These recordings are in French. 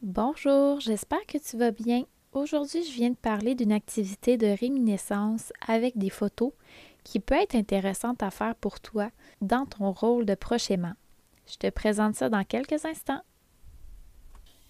Bonjour, j'espère que tu vas bien. Aujourd'hui, je viens de parler d'une activité de réminiscence avec des photos qui peut être intéressante à faire pour toi dans ton rôle de proche aimant. Je te présente ça dans quelques instants.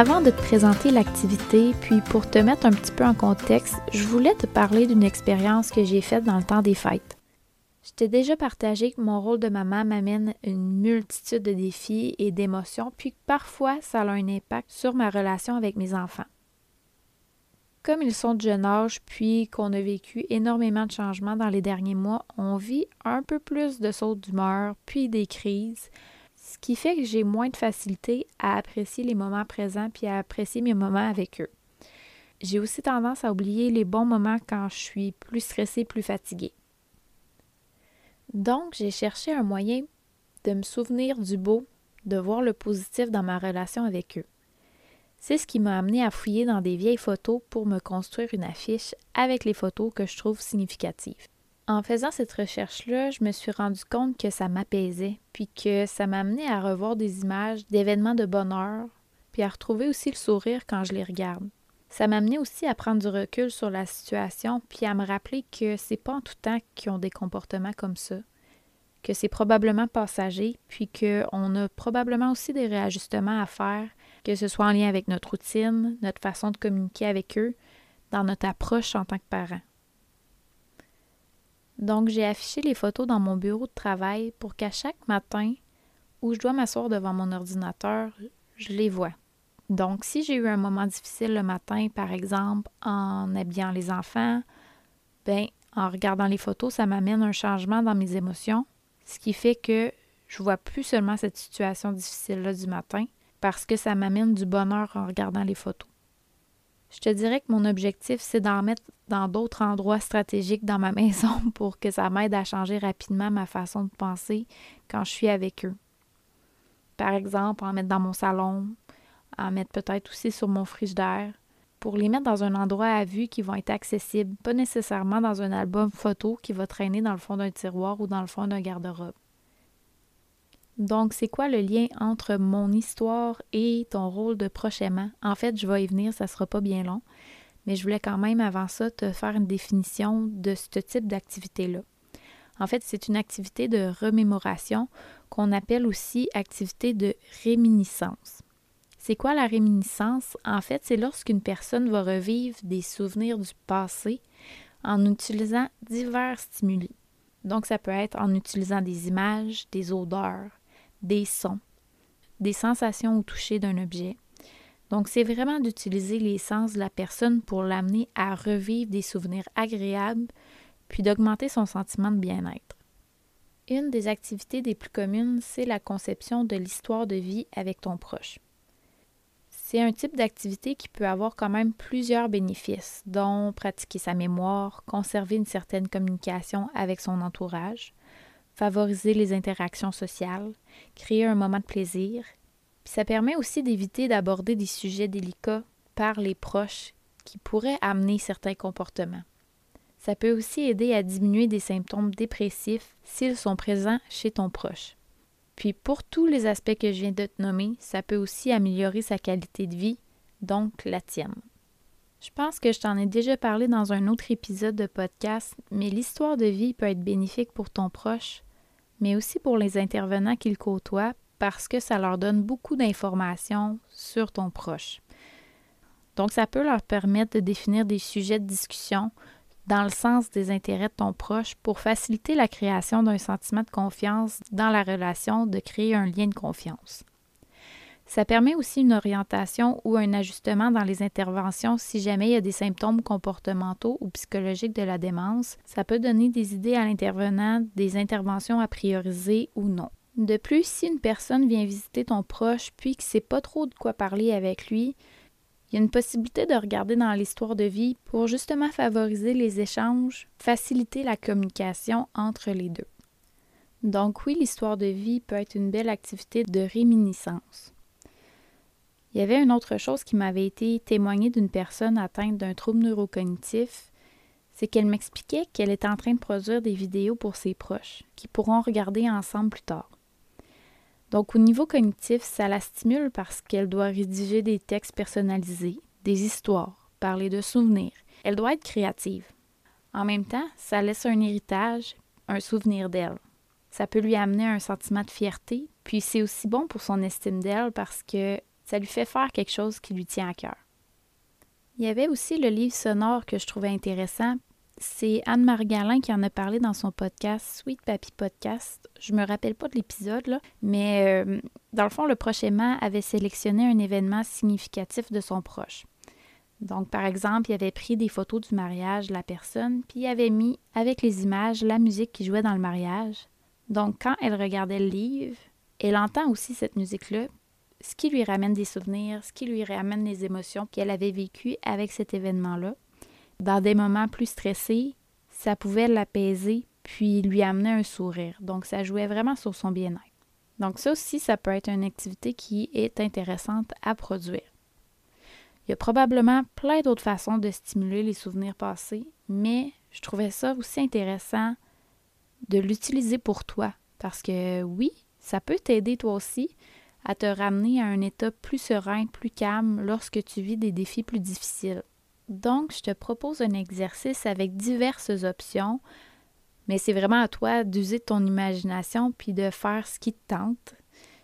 Avant de te présenter l'activité, puis pour te mettre un petit peu en contexte, je voulais te parler d'une expérience que j'ai faite dans le temps des fêtes. Je t'ai déjà partagé que mon rôle de maman m'amène une multitude de défis et d'émotions, puis que parfois ça a un impact sur ma relation avec mes enfants. Comme ils sont de jeune âge, puis qu'on a vécu énormément de changements dans les derniers mois, on vit un peu plus de sautes d'humeur, puis des crises, ce qui fait que j'ai moins de facilité à apprécier les moments présents puis à apprécier mes moments avec eux. J'ai aussi tendance à oublier les bons moments quand je suis plus stressée, plus fatiguée. Donc, j'ai cherché un moyen de me souvenir du beau, de voir le positif dans ma relation avec eux. C'est ce qui m'a amené à fouiller dans des vieilles photos pour me construire une affiche avec les photos que je trouve significatives. En faisant cette recherche-là, je me suis rendu compte que ça m'apaisait, puis que ça m'amenait à revoir des images d'événements de bonheur, puis à retrouver aussi le sourire quand je les regarde. Ça m'amenait aussi à prendre du recul sur la situation, puis à me rappeler que c'est pas en tout temps qu'ils ont des comportements comme ça, que c'est probablement passager, puis qu'on a probablement aussi des réajustements à faire, que ce soit en lien avec notre routine, notre façon de communiquer avec eux, dans notre approche en tant que parents. Donc, j'ai affiché les photos dans mon bureau de travail pour qu'à chaque matin où je dois m'asseoir devant mon ordinateur, je les vois. Donc, si j'ai eu un moment difficile le matin, par exemple, en habillant les enfants, ben, en regardant les photos, ça m'amène un changement dans mes émotions, ce qui fait que je vois plus seulement cette situation difficile-là du matin, parce que ça m'amène du bonheur en regardant les photos. Je te dirais que mon objectif, c'est d'en mettre dans d'autres endroits stratégiques dans ma maison pour que ça m'aide à changer rapidement ma façon de penser quand je suis avec eux. Par exemple, en mettre dans mon salon, en mettre peut-être aussi sur mon frigidaire, pour les mettre dans un endroit à vue qui vont être accessibles, pas nécessairement dans un album photo qui va traîner dans le fond d'un tiroir ou dans le fond d'un garde-robe. Donc, c'est quoi le lien entre mon histoire et ton rôle de prochainement? En fait, je vais y venir, ça sera pas bien long, mais je voulais quand même avant ça te faire une définition de ce type d'activité-là. En fait, c'est une activité de remémoration qu'on appelle aussi activité de réminiscence. C'est quoi la réminiscence? En fait, c'est lorsqu'une personne va revivre des souvenirs du passé en utilisant divers stimuli. Donc, ça peut être en utilisant des images, des odeurs, des sons, des sensations au toucher d'un objet. Donc, c'est vraiment d'utiliser les sens de la personne pour l'amener à revivre des souvenirs agréables, puis d'augmenter son sentiment de bien-être. Une des activités des plus communes, c'est la conception de l'histoire de vie avec ton proche. C'est un type d'activité qui peut avoir quand même plusieurs bénéfices, dont pratiquer sa mémoire, conserver une certaine communication avec son entourage, favoriser les interactions sociales, créer un moment de plaisir. Puis ça permet aussi d'éviter d'aborder des sujets délicats par les proches qui pourraient amener certains comportements. Ça peut aussi aider à diminuer des symptômes dépressifs s'ils sont présents chez ton proche. Puis pour tous les aspects que je viens de te nommer, ça peut aussi améliorer sa qualité de vie, donc la tienne. Je pense que je t'en ai déjà parlé dans un autre épisode de podcast, mais l'histoire de vie peut être bénéfique pour ton proche mais aussi pour les intervenants qu'ils côtoient parce que ça leur donne beaucoup d'informations sur ton proche. Donc, ça peut leur permettre de définir des sujets de discussion dans le sens des intérêts de ton proche pour faciliter la création d'un sentiment de confiance dans la relation, de créer un lien de confiance. Ça permet aussi une orientation ou un ajustement dans les interventions si jamais il y a des symptômes comportementaux ou psychologiques de la démence. Ça peut donner des idées à l'intervenant des interventions à prioriser ou non. De plus, si une personne vient visiter ton proche puis que sait pas trop de quoi parler avec lui, il y a une possibilité de regarder dans l'histoire de vie pour justement favoriser les échanges, faciliter la communication entre les deux. Donc oui, l'histoire de vie peut être une belle activité de réminiscence. Il y avait une autre chose qui m'avait été témoignée d'une personne atteinte d'un trouble neurocognitif, c'est qu'elle m'expliquait qu'elle était en train de produire des vidéos pour ses proches, qui pourront regarder ensemble plus tard. Donc au niveau cognitif, ça la stimule parce qu'elle doit rédiger des textes personnalisés, des histoires, parler de souvenirs. Elle doit être créative. En même temps, ça laisse un héritage, un souvenir d'elle. Ça peut lui amener un sentiment de fierté, puis c'est aussi bon pour son estime d'elle parce que ça lui fait faire quelque chose qui lui tient à cœur. Il y avait aussi le livre sonore que je trouvais intéressant. C'est Anne Margalin qui en a parlé dans son podcast Sweet Papi Podcast. Je me rappelle pas de l'épisode, mais euh, dans le fond, le proche aimant avait sélectionné un événement significatif de son proche. Donc, par exemple, il avait pris des photos du mariage de la personne, puis il avait mis avec les images la musique qui jouait dans le mariage. Donc, quand elle regardait le livre, elle entend aussi cette musique-là, ce qui lui ramène des souvenirs, ce qui lui ramène les émotions qu'elle avait vécues avec cet événement-là. Dans des moments plus stressés, ça pouvait l'apaiser puis lui amener un sourire. Donc, ça jouait vraiment sur son bien-être. Donc, ça aussi, ça peut être une activité qui est intéressante à produire. Il y a probablement plein d'autres façons de stimuler les souvenirs passés, mais je trouvais ça aussi intéressant de l'utiliser pour toi. Parce que oui, ça peut t'aider toi aussi, à te ramener à un état plus serein, plus calme lorsque tu vis des défis plus difficiles. Donc, je te propose un exercice avec diverses options, mais c'est vraiment à toi d'user ton imagination puis de faire ce qui te tente.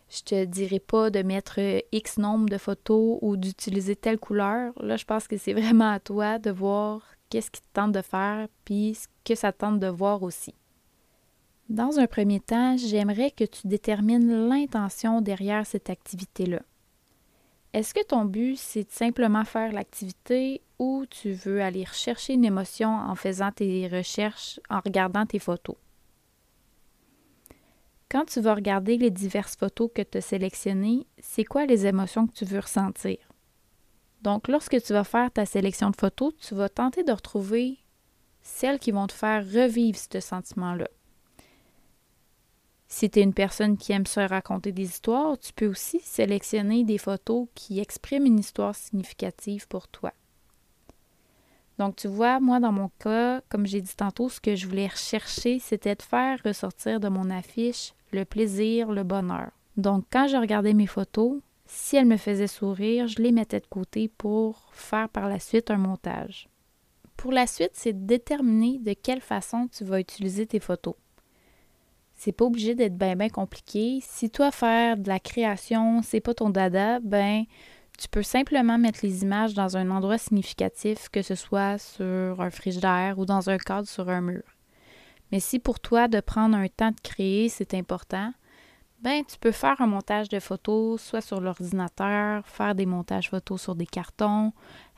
Je te dirai pas de mettre X nombre de photos ou d'utiliser telle couleur. Là, je pense que c'est vraiment à toi de voir qu'est-ce qui te tente de faire puis ce que ça tente de voir aussi. Dans un premier temps, j'aimerais que tu détermines l'intention derrière cette activité-là. Est-ce que ton but, c'est de simplement faire l'activité ou tu veux aller rechercher une émotion en faisant tes recherches, en regardant tes photos? Quand tu vas regarder les diverses photos que tu as sélectionnées, c'est quoi les émotions que tu veux ressentir? Donc, lorsque tu vas faire ta sélection de photos, tu vas tenter de retrouver celles qui vont te faire revivre ce sentiment-là. Si tu es une personne qui aime se raconter des histoires, tu peux aussi sélectionner des photos qui expriment une histoire significative pour toi. Donc, tu vois, moi, dans mon cas, comme j'ai dit tantôt, ce que je voulais rechercher, c'était de faire ressortir de mon affiche le plaisir, le bonheur. Donc, quand je regardais mes photos, si elles me faisaient sourire, je les mettais de côté pour faire par la suite un montage. Pour la suite, c'est de déterminer de quelle façon tu vas utiliser tes photos. C'est pas obligé d'être bien compliqué. Si toi faire de la création, c'est pas ton dada, ben tu peux simplement mettre les images dans un endroit significatif, que ce soit sur un frigidaire ou dans un cadre sur un mur. Mais si pour toi de prendre un temps de créer, c'est important, ben tu peux faire un montage de photos soit sur l'ordinateur, faire des montages photos sur des cartons,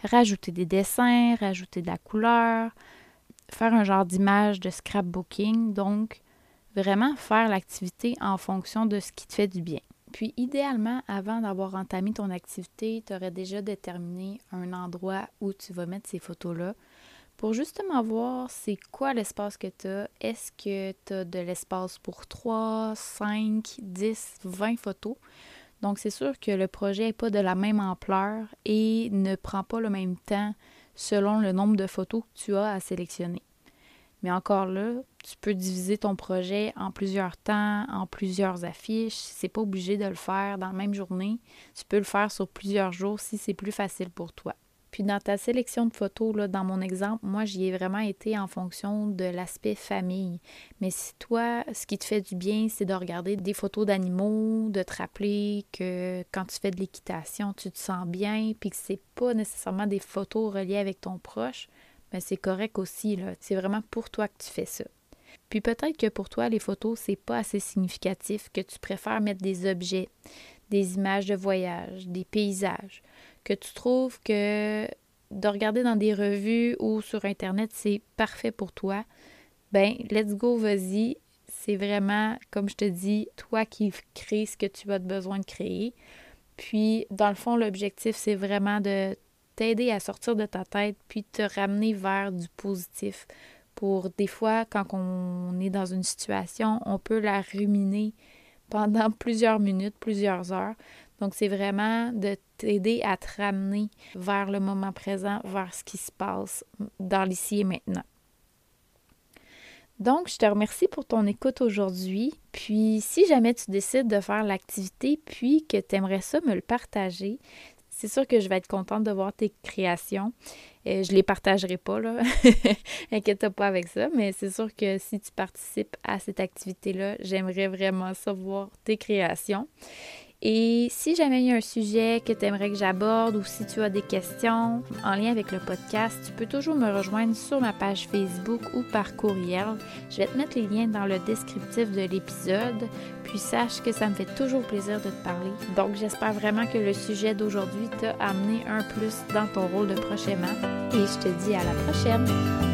rajouter des dessins, rajouter de la couleur, faire un genre d'image de scrapbooking. Donc, Vraiment faire l'activité en fonction de ce qui te fait du bien. Puis idéalement, avant d'avoir entamé ton activité, tu aurais déjà déterminé un endroit où tu vas mettre ces photos-là pour justement voir c'est quoi l'espace que tu as. Est-ce que tu as de l'espace pour 3, 5, 10, 20 photos? Donc c'est sûr que le projet n'est pas de la même ampleur et ne prend pas le même temps selon le nombre de photos que tu as à sélectionner. Mais encore là, tu peux diviser ton projet en plusieurs temps, en plusieurs affiches. C'est pas obligé de le faire dans la même journée. Tu peux le faire sur plusieurs jours si c'est plus facile pour toi. Puis dans ta sélection de photos, là, dans mon exemple, moi, j'y ai vraiment été en fonction de l'aspect famille. Mais si toi, ce qui te fait du bien, c'est de regarder des photos d'animaux, de te rappeler que quand tu fais de l'équitation, tu te sens bien, puis que c'est pas nécessairement des photos reliées avec ton proche, mais ben, c'est correct aussi. Là. C'est vraiment pour toi que tu fais ça. Puis peut-être que pour toi, les photos, c'est pas assez significatif, que tu préfères mettre des objets, des images de voyage, des paysages, que tu trouves que de regarder dans des revues ou sur Internet, c'est parfait pour toi, ben let's go, vas-y. C'est vraiment, comme je te dis, toi qui crée ce que tu as besoin de créer. Puis, dans le fond, l'objectif, c'est vraiment de t'aider à sortir de ta tête, puis te ramener vers du positif. Pour des fois, quand on est dans une situation, on peut la ruminer pendant plusieurs minutes, plusieurs heures. Donc, c'est vraiment de t'aider à te ramener vers le moment présent, vers ce qui se passe dans l'ici et maintenant. Donc, je te remercie pour ton écoute aujourd'hui. Puis, si jamais tu décides de faire l'activité, puis que tu aimerais ça me le partager, c'est sûr que je vais être contente de voir tes créations. Euh, je ne les partagerai pas, là. Inquiète pas avec ça, mais c'est sûr que si tu participes à cette activité-là, j'aimerais vraiment savoir tes créations. Et si jamais il y a un sujet que tu aimerais que j'aborde ou si tu as des questions en lien avec le podcast, tu peux toujours me rejoindre sur ma page Facebook ou par courriel. Je vais te mettre les liens dans le descriptif de l'épisode. Puis sache que ça me fait toujours plaisir de te parler. Donc j'espère vraiment que le sujet d'aujourd'hui t'a amené un plus dans ton rôle de prochainement. Et je te dis à la prochaine.